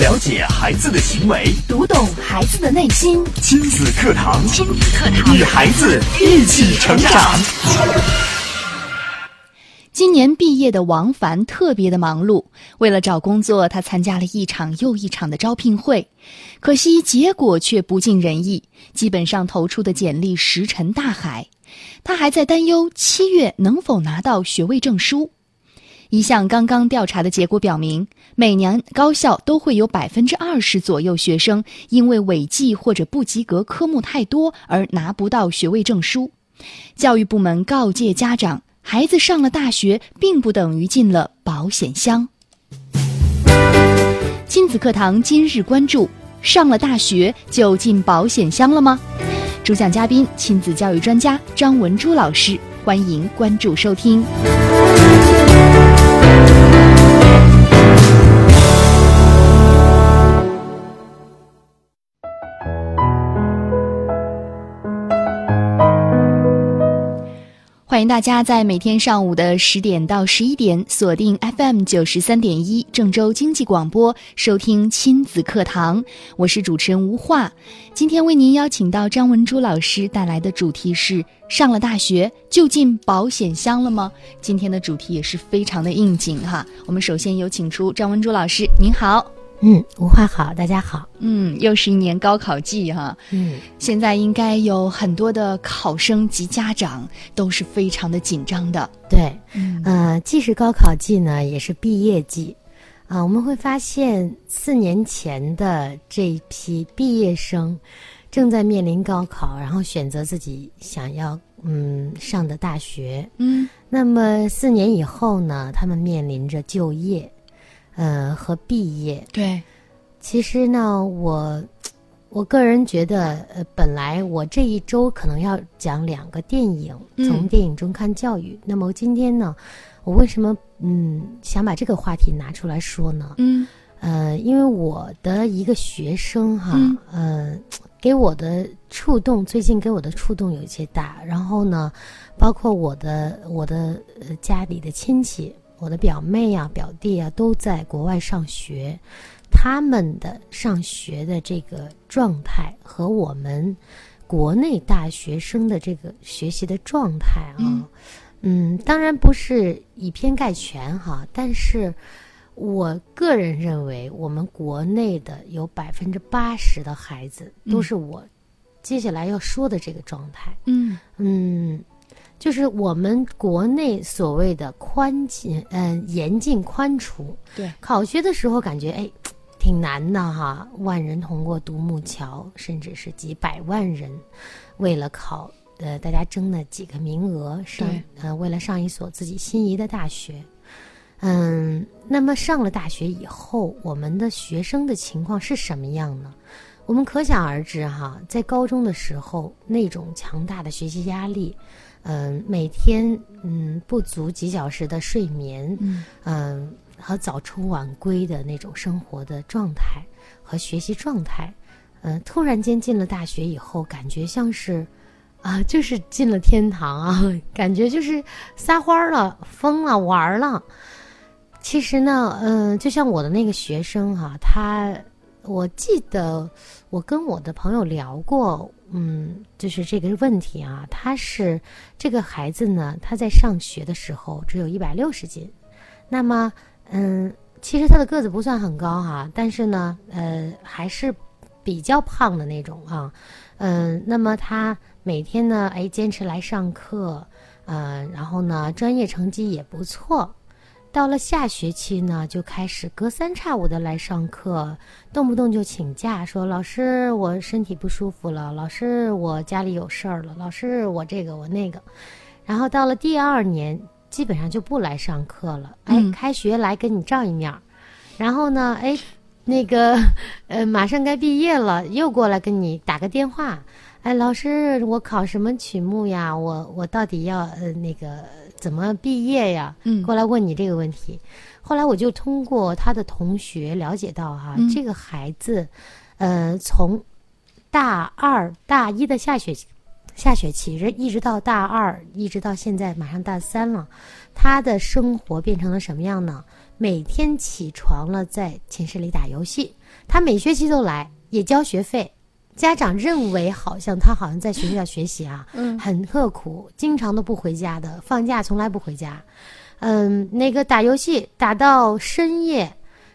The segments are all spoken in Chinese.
了解孩子的行为，读懂孩子的内心。亲子课堂，亲子课堂，与孩子一起成长。今年毕业的王凡特别的忙碌，为了找工作，他参加了一场又一场的招聘会，可惜结果却不尽人意，基本上投出的简历石沉大海。他还在担忧七月能否拿到学位证书。一项刚刚调查的结果表明，每年高校都会有百分之二十左右学生因为违纪或者不及格科目太多而拿不到学位证书。教育部门告诫家长。孩子上了大学，并不等于进了保险箱。亲子课堂今日关注：上了大学就进保险箱了吗？主讲嘉宾：亲子教育专家张文珠老师。欢迎关注收听。欢迎大家在每天上午的十点到十一点锁定 FM 九十三点一郑州经济广播收听亲子课堂，我是主持人吴化。今天为您邀请到张文珠老师带来的主题是：上了大学就进保险箱了吗？今天的主题也是非常的应景哈。我们首先有请出张文珠老师，您好。嗯，吴话好，大家好。嗯，又是一年高考季哈。嗯，现在应该有很多的考生及家长都是非常的紧张的。对，呃，既是高考季呢，也是毕业季。啊，我们会发现四年前的这一批毕业生正在面临高考，然后选择自己想要嗯上的大学。嗯，那么四年以后呢，他们面临着就业。呃，和毕业对，其实呢，我我个人觉得，呃，本来我这一周可能要讲两个电影，从电影中看教育。那么今天呢，我为什么嗯想把这个话题拿出来说呢？嗯，呃，因为我的一个学生哈，呃，给我的触动，最近给我的触动有一些大。然后呢，包括我的我的家里的亲戚。我的表妹呀、表弟啊都在国外上学，他们的上学的这个状态和我们国内大学生的这个学习的状态啊，嗯，当然不是以偏概全哈，但是我个人认为，我们国内的有百分之八十的孩子都是我接下来要说的这个状态。嗯嗯。就是我们国内所谓的宽进，嗯，严进宽出。对，考学的时候感觉哎，挺难的哈。万人通过独木桥，甚至是几百万人，为了考，呃，大家争那几个名额上，呃，为了上一所自己心仪的大学。嗯，那么上了大学以后，我们的学生的情况是什么样呢？我们可想而知哈，在高中的时候，那种强大的学习压力。嗯，每天嗯不足几小时的睡眠，嗯，和早出晚归的那种生活的状态和学习状态，嗯，突然间进了大学以后，感觉像是啊，就是进了天堂啊，感觉就是撒欢了、疯了、玩了。其实呢，嗯，就像我的那个学生哈，他。我记得我跟我的朋友聊过，嗯，就是这个问题啊。他是这个孩子呢，他在上学的时候只有一百六十斤，那么，嗯，其实他的个子不算很高哈，但是呢，呃，还是比较胖的那种啊，嗯，那么他每天呢，哎，坚持来上课，嗯，然后呢，专业成绩也不错。到了下学期呢，就开始隔三差五的来上课，动不动就请假，说老师我身体不舒服了，老师我家里有事儿了，老师我这个我那个。然后到了第二年，基本上就不来上课了。哎，开学来跟你照一面，然后呢，哎，那个呃，马上该毕业了，又过来跟你打个电话。哎，老师我考什么曲目呀？我我到底要呃那个。怎么毕业呀？嗯，过来问你这个问题。后来我就通过他的同学了解到，哈，这个孩子，呃，从大二、大一的下学期，下学期一直到大二，一直到现在马上大三了，他的生活变成了什么样呢？每天起床了在寝室里打游戏，他每学期都来，也交学费。家长认为好像他好像在学校学习啊，嗯很刻苦，经常都不回家的，放假从来不回家。嗯，那个打游戏打到深夜，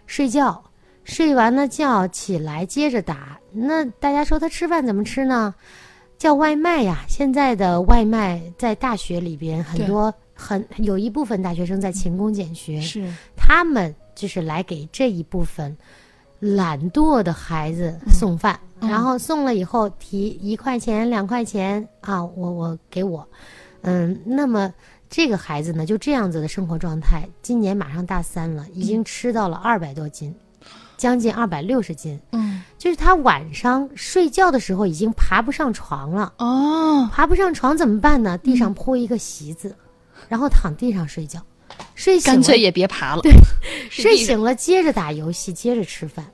睡觉，睡完了觉起来接着打。那大家说他吃饭怎么吃呢？叫外卖呀。现在的外卖在大学里边很多很有一部分大学生在勤工俭学，是他们就是来给这一部分懒惰的孩子送饭，嗯。然后送了以后提一块钱、两块钱啊，我我给我，嗯，那么这个孩子呢，就这样子的生活状态，今年马上大三了，已经吃到了二百多斤，将近二百六十斤，嗯。就是他晚上睡觉的时候已经爬不上床了，哦，爬不上床怎么办呢？地上铺一个席子，然后躺地上睡觉，睡醒了干脆也别爬了。对 睡醒了，接着打游戏，接着吃饭。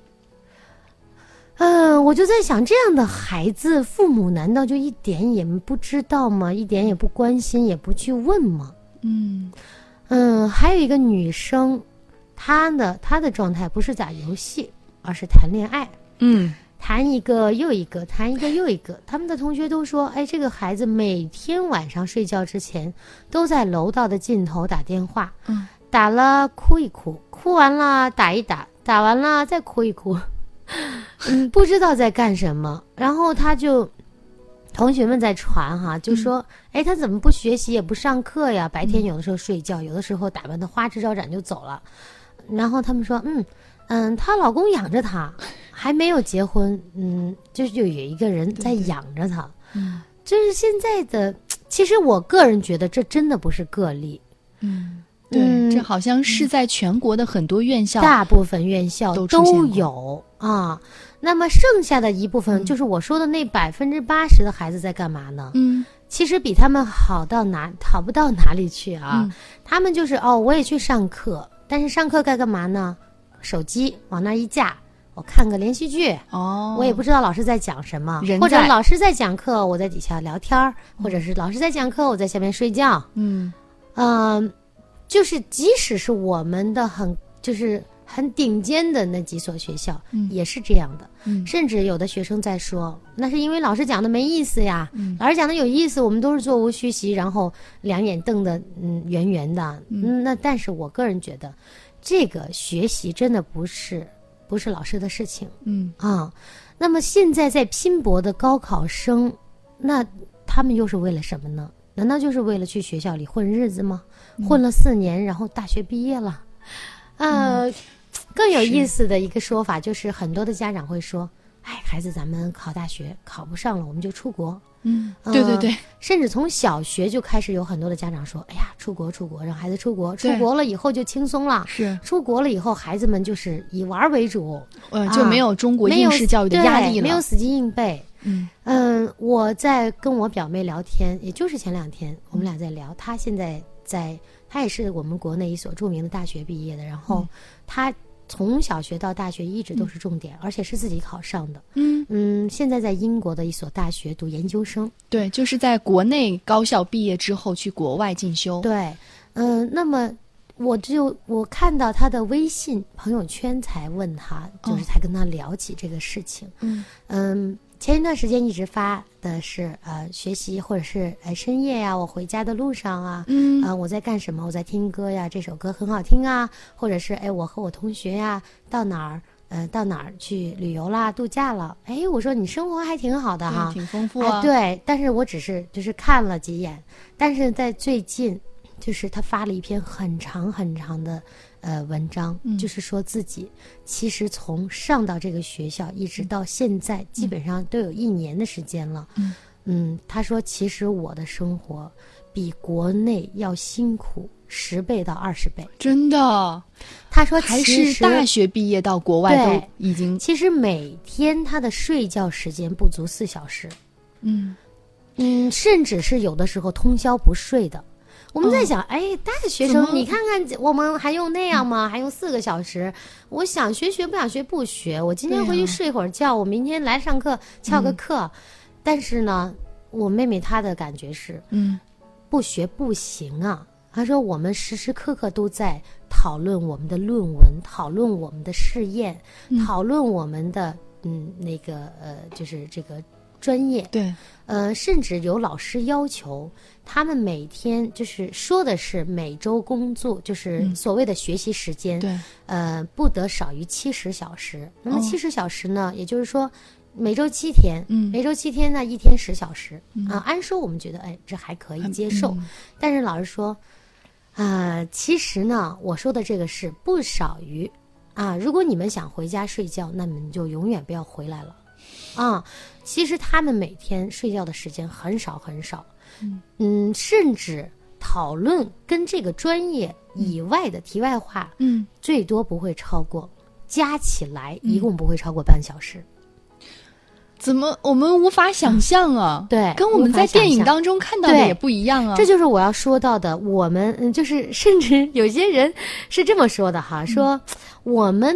嗯、我就在想，这样的孩子，父母难道就一点也不知道吗？一点也不关心，也不去问吗？嗯嗯，还有一个女生，她的她的状态不是打游戏，而是谈恋爱，嗯谈一个又一个，谈一个又一个。他们的同学都说，哎，这个孩子每天晚上睡觉之前，都在楼道的尽头打电话，嗯打了哭一哭，哭完了打一打，打完了再哭一哭，嗯，不知道在干什么。然后他就，同学们在传哈，就说，哎、他怎么不学习也不上课呀？白天有的时候睡觉，有的时候打扮的花枝招展就走了。然后他们说，嗯嗯，她老公养着她，还没有结婚，嗯，就是就有一个人在养着她。嗯就是现在的，其实我个人觉得这真的不是个例。嗯，对，嗯这好像是在全国的很多院校。大部分院校都都有啊。那么剩下的一部分，嗯就是我说的那百分之八十的孩子在干嘛呢？嗯其实比他们好到哪好不到哪里去啊。嗯他们就是哦，我也去上课，但是上课该干嘛呢？手机往那儿一架，我看个连续剧。哦，我也不知道老师在讲什么，或者老师在讲课，我在底下聊天儿，或者是老师在讲课，我在下面睡觉。嗯嗯，就是即使是我们的很就是很顶尖的那几所学校，嗯也是这样的。嗯甚至有的学生在说，那是因为老师讲的没意思呀。嗯老师讲的有意思，我们都是座无虚席，然后两眼瞪得嗯圆圆的。嗯，那但是我个人觉得，这个学习真的不是不是老师的事情嗯啊。那么现在在拼搏的高考生，那他们又是为了什么呢？难道就是为了去学校里混日子吗？混了四年，然后大学毕业了，呃，更有意思的一个说法就是，很多的家长会说：“哎，孩子，咱们考大学考不上了，我们就出国。嗯，对对对，甚至从小学就开始有很多的家长说：“哎呀，出国出国，让孩子出国，出国了以后就轻松了。是出国了以后，孩子们就是以玩儿为主，呃就没有中国应试教育的压力没有死记硬背。嗯嗯，我在跟我表妹聊天，也就是前两天，我们俩在聊。她现在在，她也是我们国内一所著名的大学毕业的，然后她从小学到大学一直都是重点，而且是自己考上的。嗯，嗯，现在在英国的一所大学读研究生。对，就是在国内高校毕业之后去国外进修。对，嗯、那么我就我看到他的微信朋友圈，才问他，就是哦才跟他聊起这个事情。嗯嗯，前一段时间一直发的是呃学习或者是呃深夜呀，我回家的路上啊，嗯啊、我在干什么？我在听歌呀，这首歌很好听啊，或者是哎我和我同学呀到哪儿呃到哪儿去旅游啦、度假了？哎，我说你生活还挺好的哈，，挺丰富哎，啊。，对，但是我只是就是看了几眼，但是在最近，就是他发了一篇很长很长的呃文章，嗯就是说自己其实从上到这个学校一直到现在，基本上都有一年的时间了。嗯嗯他说其实我的生活比国内要辛苦十倍到二十倍。真的他说还其实是大学毕业到国外对都已经其实每天他的睡觉时间不足四小时。嗯嗯，甚至是有的时候通宵不睡的。我们在想，哎，大学生，你看看我们还用那样吗？还用四个小时？我想学学，不想学不学。我今天回去睡会儿觉，我明天来上课翘个课。但是呢，我妹妹她的感觉是嗯不学不行啊。她说我们时时刻刻都在讨论我们的论文，讨论我们的试验，讨论我们的嗯那个呃就是这个专业。对，呃，甚至有老师要求他们每天就是说的是每周工作，就是所谓的学习时间，对，呃，不得少于七十小时。那么哦。七十小时呢，也就是说每周七天，嗯。每周七天呢，一天十小时啊、按说我们觉得哎，这还可以接受，嗯。但是老师说，啊、其实呢，我说的这个是不少于啊，如果你们想回家睡觉，那么你就永远不要回来了啊。其实他们每天睡觉的时间很少很少，嗯甚至讨论跟这个专业以外的题外话，嗯，最多不会超过，加起来一共不会超过半小时。怎么我们无法想象啊？对跟我们在电影当中看到的也不一样啊。这就是我要说到的。我们嗯，就是甚至有些人是这么说的哈，说我们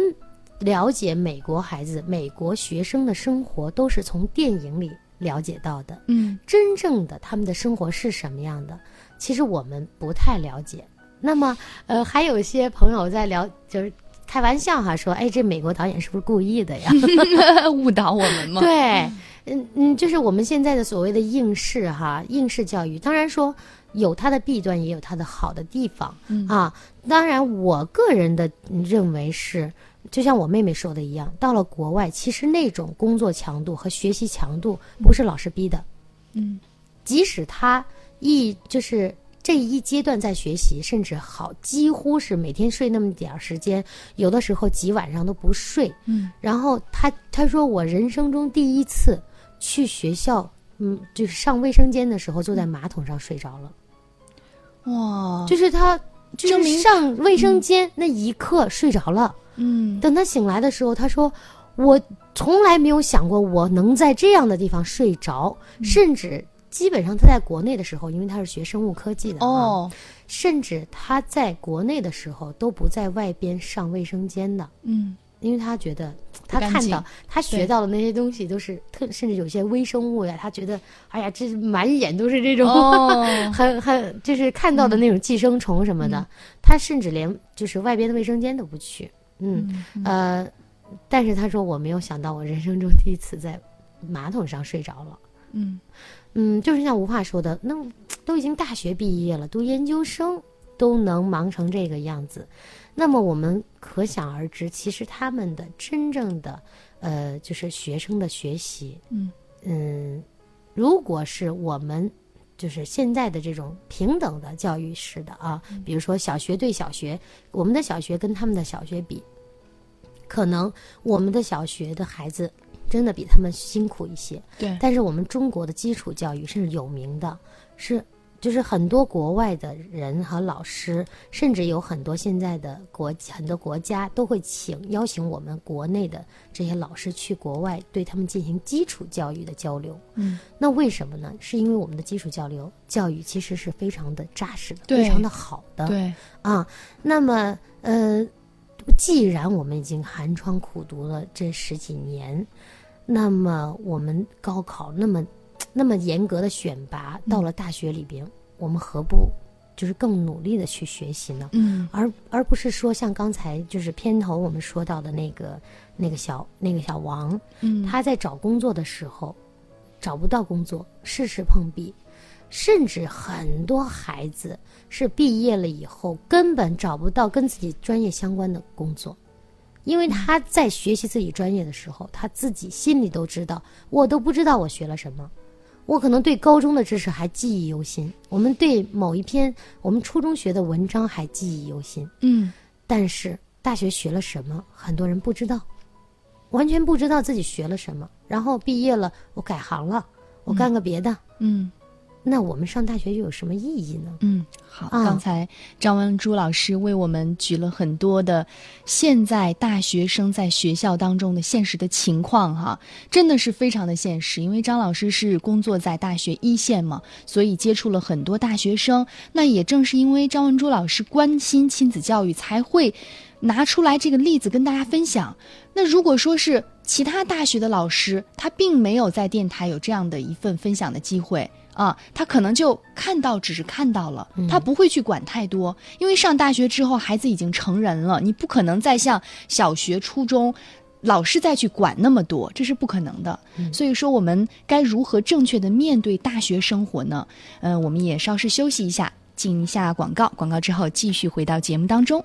了解美国孩子、美国学生的生活都是从电影里了解到的，嗯真正的他们的生活是什么样的，其实我们不太了解。那么，呃，还有一些朋友在聊，就是开玩笑哈，说，哎，这美国导演是不是故意的呀？误导我们吗。对，嗯嗯，就是我们现在的所谓的应试哈，应试教育，当然说有它的弊端，也有它的好的地方、啊。当然，我个人的认为是，就像我妹妹说的一样，到了国外，其实那种工作强度和学习强度不是老师逼的，嗯，即使他一就是。这一阶段在学习，甚至好，几乎是每天睡那么点儿时间，有的时候几晚上都不睡。嗯，然后他他说我人生中第一次去学校，嗯，就是上卫生间的时候坐在马桶上睡着了，哇，就是他就是上卫生间那一刻睡着了。嗯等他醒来的时候，他说我从来没有想过我能在这样的地方睡着，甚至。基本上他在国内的时候，因为他是学生物科技的啊哦，甚至他在国内的时候都不在外边上卫生间的，嗯。因为他觉得他看到他学到的那些东西都是特，甚至有些微生物呀，他觉得哎呀，这满眼都是这种、哦很很就是看到的那种寄生虫什么的，他甚至连就是外边的卫生间都不去，嗯呃，但是他说我没有想到我人生中第一次在马桶上睡着了。嗯。嗯，就是像吴话说的，那都已经大学毕业了，读研究生都能忙成这个样子，那么我们可想而知，其实他们的真正的呃，就是学生的学习，嗯。嗯，如果是我们就是现在的这种平等的教育式的啊，比如说小学对小学，我们的小学跟他们的小学比，可能我们的小学的孩子真的比他们辛苦一些。对，但是我们中国的基础教育是有名的，是就是很多国外的人和老师，甚至有很多现在的国很多国家都会请邀请我们国内的这些老师去国外对他们进行基础教育的交流。嗯，那为什么呢？是因为我们的基础交流教育其实是非常的扎实的，非常的好的。对，啊，那么呃，既然我们已经寒窗苦读了这十几年，那么我们高考那么那么严格的选拔，到了大学里边，我们何不就是更努力的去学习呢？嗯。而而不是说像刚才就是片头我们说到的那个那个小那个小王，嗯，他在找工作的时候找不到工作，事事碰壁，甚至很多孩子是毕业了以后根本找不到跟自己专业相关的工作，因为他在学习自己专业的时候，他自己心里都知道，我都不知道我学了什么。我可能对高中的知识还记忆犹新，我们对某一篇我们初中学的文章还记忆犹新，嗯。但是大学学了什么，很多人不知道，完全不知道自己学了什么。然后毕业了，我改行了，我干个别的，嗯那我们上大学又有什么意义呢？嗯，好，啊刚才张文珠老师为我们举了很多的现在大学生在学校当中的现实的情况哈，真的是非常的现实。因为张老师是工作在大学一线嘛，所以接触了很多大学生。那也正是因为张文珠老师关心亲子教育，才会拿出来这个例子跟大家分享。那如果说是其他大学的老师，他并没有在电台有这样的一份分享的机会啊，他可能就看到只是看到了，嗯他不会去管太多，因为上大学之后孩子已经成人了，你不可能再像小学、初中。老师再去管那么多，这是不可能的。所以说，我们该如何正确的面对大学生活呢？嗯、我们也稍事休息一下，进一下广告。广告之后继续回到节目当中。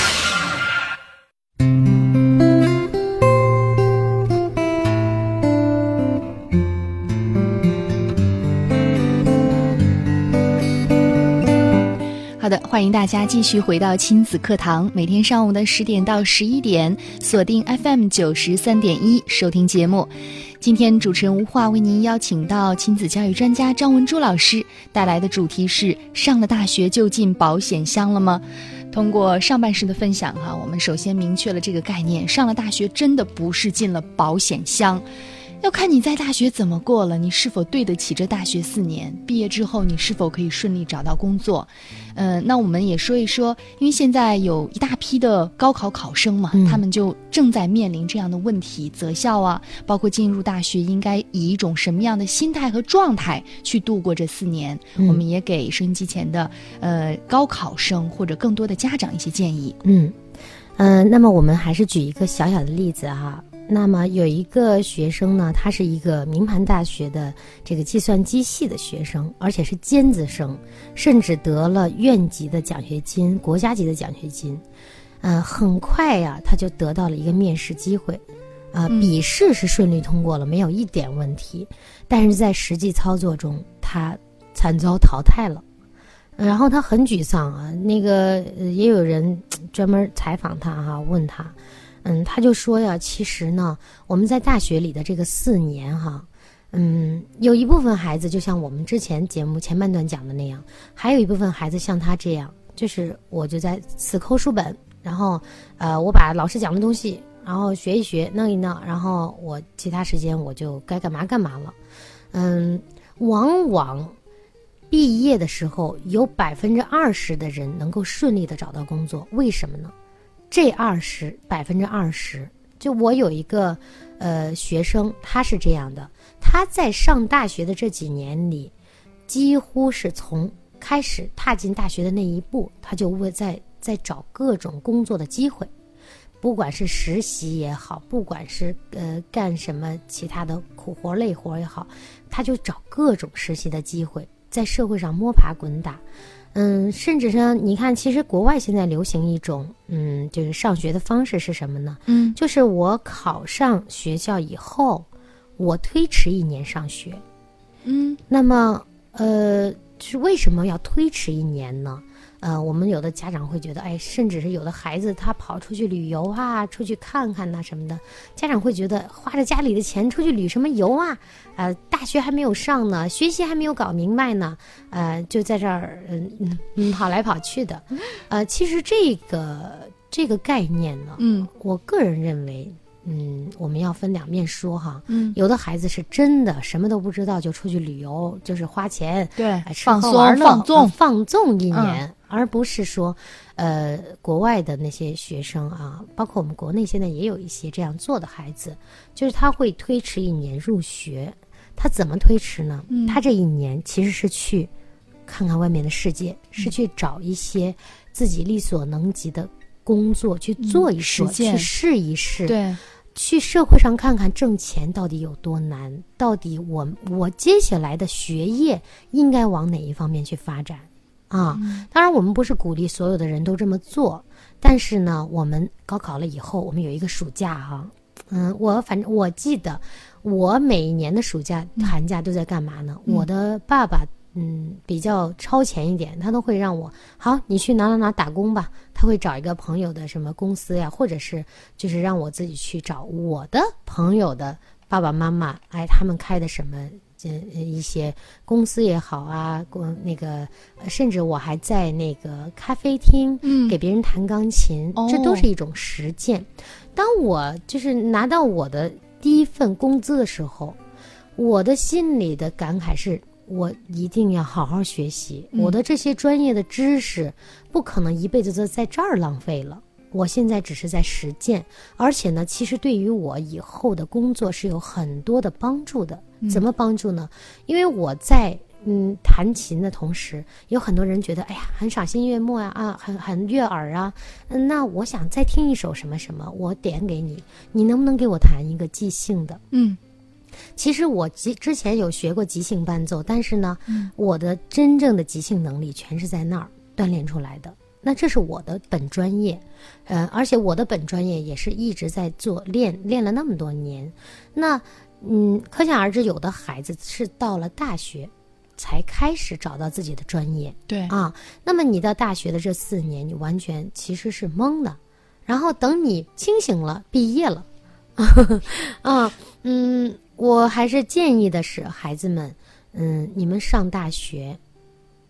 欢迎大家继续回到亲子课堂，每天上午的十点到十一点，锁定 FM 九十三点一收听节目。今天主持人吴化为您邀请到亲子教育专家张文珠老师带来的主题是：上了大学就进保险箱了吗？通过上半时的分享哈，我们首先明确了这个概念：上了大学真的不是进了保险箱。要看你在大学怎么过了，你是否对得起这大学四年？毕业之后你是否可以顺利找到工作？呃，那我们也说一说，因为现在有一大批的高考考生嘛，嗯他们就正在面临这样的问题，择校啊，包括进入大学应该以一种什么样的心态和状态去度过这四年。嗯我们也给收音机前的呃高考生或者更多的家长一些建议。嗯，呃，那么我们还是举一个小小的例子哈。那么有一个学生呢，他是一个名牌大学的这个计算机系的学生，而且是尖子生，甚至得了院级的奖学金、国家级的奖学金。呃，很快呀、他就得到了一个面试机会。啊、嗯笔试是顺利通过了，没有一点问题，但是在实际操作中，他惨遭淘汰了。然后他很沮丧啊，那个呃也有人专门采访他哈、问他，嗯，他就说呀，其实呢，我们在大学里的这个四年哈、嗯，有一部分孩子就像我们之前节目前半段讲的那样，还有一部分孩子像他这样，就是我就在死抠书本，然后呃，我把老师讲的东西，然后学一学，弄一弄，然后我其他时间我就该干嘛干嘛了。嗯，往往毕业的时候有百分之二十的人能够顺利的找到工作，为什么呢？这二十百分之二十，就我有一个呃学生，他是这样的，他在上大学的这几年里，几乎是从开始踏进大学的那一步，他就会在在找各种工作的机会，不管是实习也好，不管是呃干什么其他的苦活累活也好，他就找各种实习的机会，在社会上摸爬滚打。嗯，甚至呢，你看，其实国外现在流行一种，嗯，就是上学的方式是什么呢？嗯就是我考上学校以后，我推迟一年上学。嗯那么，呃，是为什么要推迟一年呢？呃，我们有的家长会觉得，哎，甚至是有的孩子他跑出去旅游啊，出去看看呐、什么的，家长会觉得花着家里的钱出去旅什么游啊？呃，大学还没有上呢，学习还没有搞明白呢，呃，就在这儿嗯嗯嗯跑来跑去的，呃，其实这个这个概念呢，嗯我个人认为，嗯，我们要分两面说哈。嗯，有的孩子是真的什么都不知道就出去旅游，就是花钱，对哎，吃放松喝玩乐放纵呃放纵一年，而不是说，呃，国外的那些学生啊，包括我们国内现在也有一些这样做的孩子，就是他会推迟一年入学。他怎么推迟呢？嗯他这一年其实是去看看外面的世界，是嗯去找一些自己力所能及的工作去做一做，嗯去试一试。对，去社会上看看挣钱到底有多难，到底我我接下来的学业应该往哪一方面去发展啊？当然，我们不是鼓励所有的人都这么做，但是呢，我们高考了以后，我们有一个暑假哈、嗯，我反正我记得，我每一年的暑假、寒假都在干嘛呢？我的爸爸。嗯，比较超前一点，他都会让我好，你去哪哪哪打工吧。他会找一个朋友的什么公司呀，或者是就是让我自己去找我的朋友的爸爸妈妈，哎，他们开的什么呃一些公司也好啊，公那个，呃甚至我还在那个咖啡厅嗯给别人弹钢琴，哦这都是一种实践。当我就是拿到我的第一份工资的时候，我的心里的感慨是。我一定要好好学习，嗯我的这些专业的知识不可能一辈子都在这儿浪费了。我现在只是在实践，而且呢，其实对于我以后的工作是有很多的帮助的。怎么帮助呢？因为我在嗯弹琴的同时，有很多人觉得，哎呀，很赏心悦目啊，啊，很很悦耳啊。嗯，那我想再听一首什么什么，我点给你，你能不能给我弹一个即兴的？嗯，其实我之之前有学过即兴伴奏，但是呢，我的真正的即兴能力全是在那儿锻炼出来的。那这是我的本专业，呃，而且我的本专业也是一直在做练，练了那么多年。那嗯，可想而知，有的孩子是到了大学才开始找到自己的专业。对啊，那么你到大学的这四年，你完全其实是懵的。然后等你清醒了，毕业了，啊，嗯，我还是建议的是，孩子们，嗯，你们上大学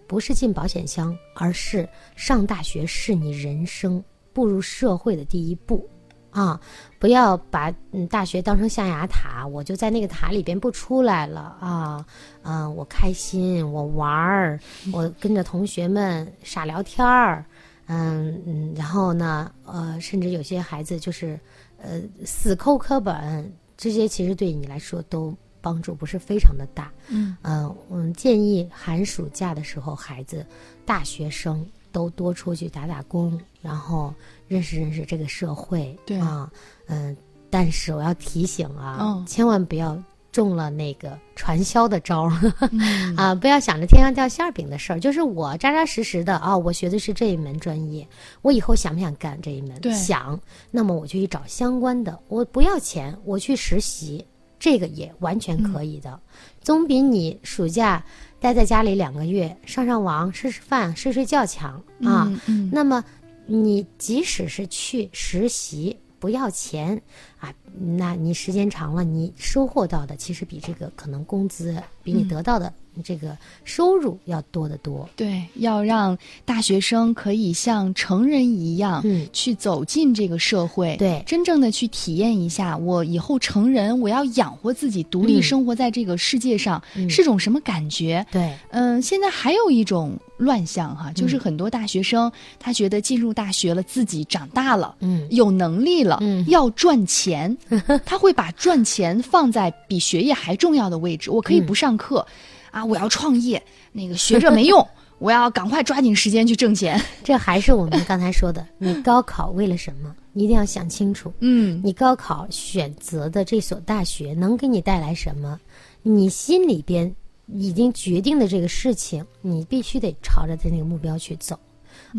不是进保险箱，而是上大学是你人生步入社会的第一步。啊，不要把嗯大学当成象牙塔，我就在那个塔里边不出来了啊，嗯，我开心，我玩儿，我跟着同学们傻聊天儿，嗯嗯，然后呢，呃，甚至有些孩子就是呃死抠课本，这些其实对你来说都帮助不是非常的大，嗯嗯，我们建议寒暑假的时候，孩子大学生都多出去打打工，然后。认识认识这个社会，对啊，嗯，但是我要提醒啊，嗯千万不要中了那个传销的招儿、嗯 啊！不要想着天上掉馅儿饼的事儿，就是我扎扎实实的啊，我学的是这一门专业，我以后想不想干这一门？想，那么我就去找相关的，我不要钱，我去实习，这个也完全可以的，总比你暑假待在家里两个月上上网、吃吃饭、睡睡觉强啊。那么，你即使是去实习不要钱啊，那你时间长了，你收获到的其实比这个可能工资比你得到的这个收入要多得多。对，要让大学生可以像成人一样，嗯。去走进这个社会，对。真正的去体验一下，我以后成人，我要养活自己，独立嗯。生活在这个世界上，嗯。是种什么感觉？对，嗯，现在还有一种乱象哈，就是很多大学生、他觉得进入大学了，自己长大了，嗯。有能力了，嗯。要赚钱，他会把赚钱放在比学业还重要的位置。我可以不上课，啊，我要创业，那个学着没用，我要赶快抓紧时间去挣钱。这还是我们刚才说的，你高考为了什么？你一定要想清楚。嗯，你高考选择的这所大学能给你带来什么？你心里边已经决定的这个事情，你必须得朝着它那个目标去走。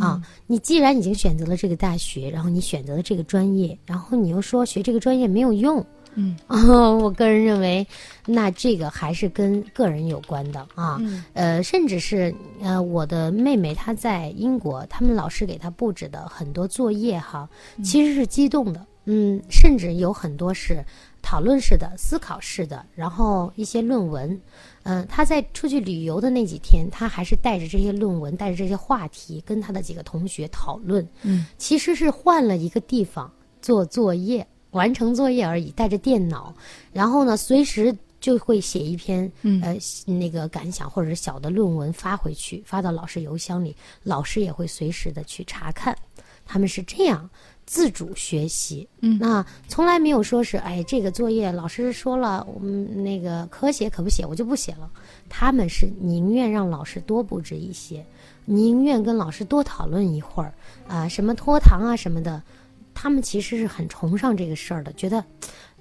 啊，你既然已经选择了这个大学，然后你选择了这个专业，然后你又说学这个专业没有用，嗯。啊，我个人认为，那这个还是跟个人有关的啊。嗯。呃，甚至是呃，我的妹妹她在英国，他们老师给她布置的很多作业哈，其实是激动的，嗯，甚至有很多是讨论式的、思考式的，然后一些论文，嗯、他在出去旅游的那几天，他还是带着这些论文，带着这些话题，跟他的几个同学讨论，嗯，其实是换了一个地方做作业，完成作业而已，带着电脑，然后呢，随时就会写一篇，嗯。呃，那个感想或者是小的论文发回去，发到老师邮箱里，老师也会随时的去查看。他们是这样自主学习，嗯。那从来没有说是，哎，这个作业老师说了，我们那个可写可不写，我就不写了。他们是宁愿让老师多布置一些，宁愿跟老师多讨论一会儿，啊、什么拖堂啊什么的，他们其实是很崇尚这个事儿的，觉得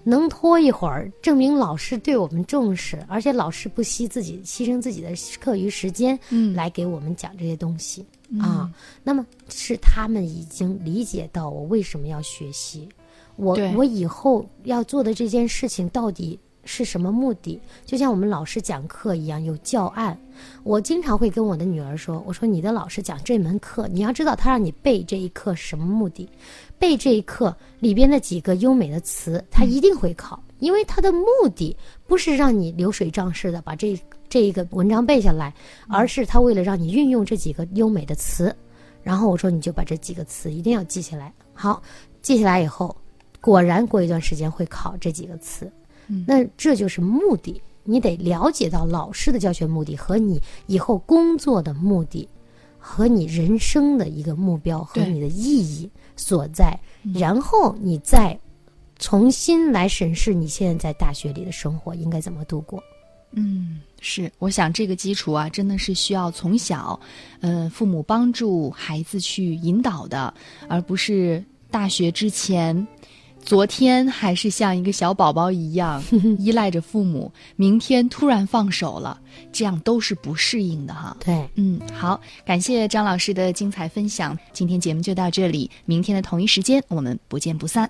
能拖一会儿，证明老师对我们重视，而且老师不惜自己牺牲自己的课余时间，嗯。来给我们讲这些东西、啊。那么是他们已经理解到我为什么要学习，我我以后要做的这件事情到底是什么目的？就像我们老师讲课一样，有教案。我经常会跟我的女儿说：“我说你的老师讲这门课，你要知道他让你背这一课什么目的，背这一课里边的几个优美的词，他一定会考，因为他的目的不是让你流水账式的把这这一个文章背下来，而是他为了让你运用这几个优美的词。然后我说你就把这几个词一定要记下来。好，记下来以后，果然过一段时间会考这几个词。嗯那这就是目的，你得了解到老师的教学目的和你以后工作的目的。和你人生的一个目标和你的意义所在，然后你再重新来审视你现在在大学里的生活应该怎么度过。嗯，是，我想这个基础啊，真的是需要从小，呃，父母帮助孩子去引导的，而不是大学之前。昨天还是像一个小宝宝一样 依赖着父母，明天突然放手了，这样都是不适应的哈。对，嗯，好，感谢张老师的精彩分享，今天节目就到这里，明天的同一时间我们不见不散。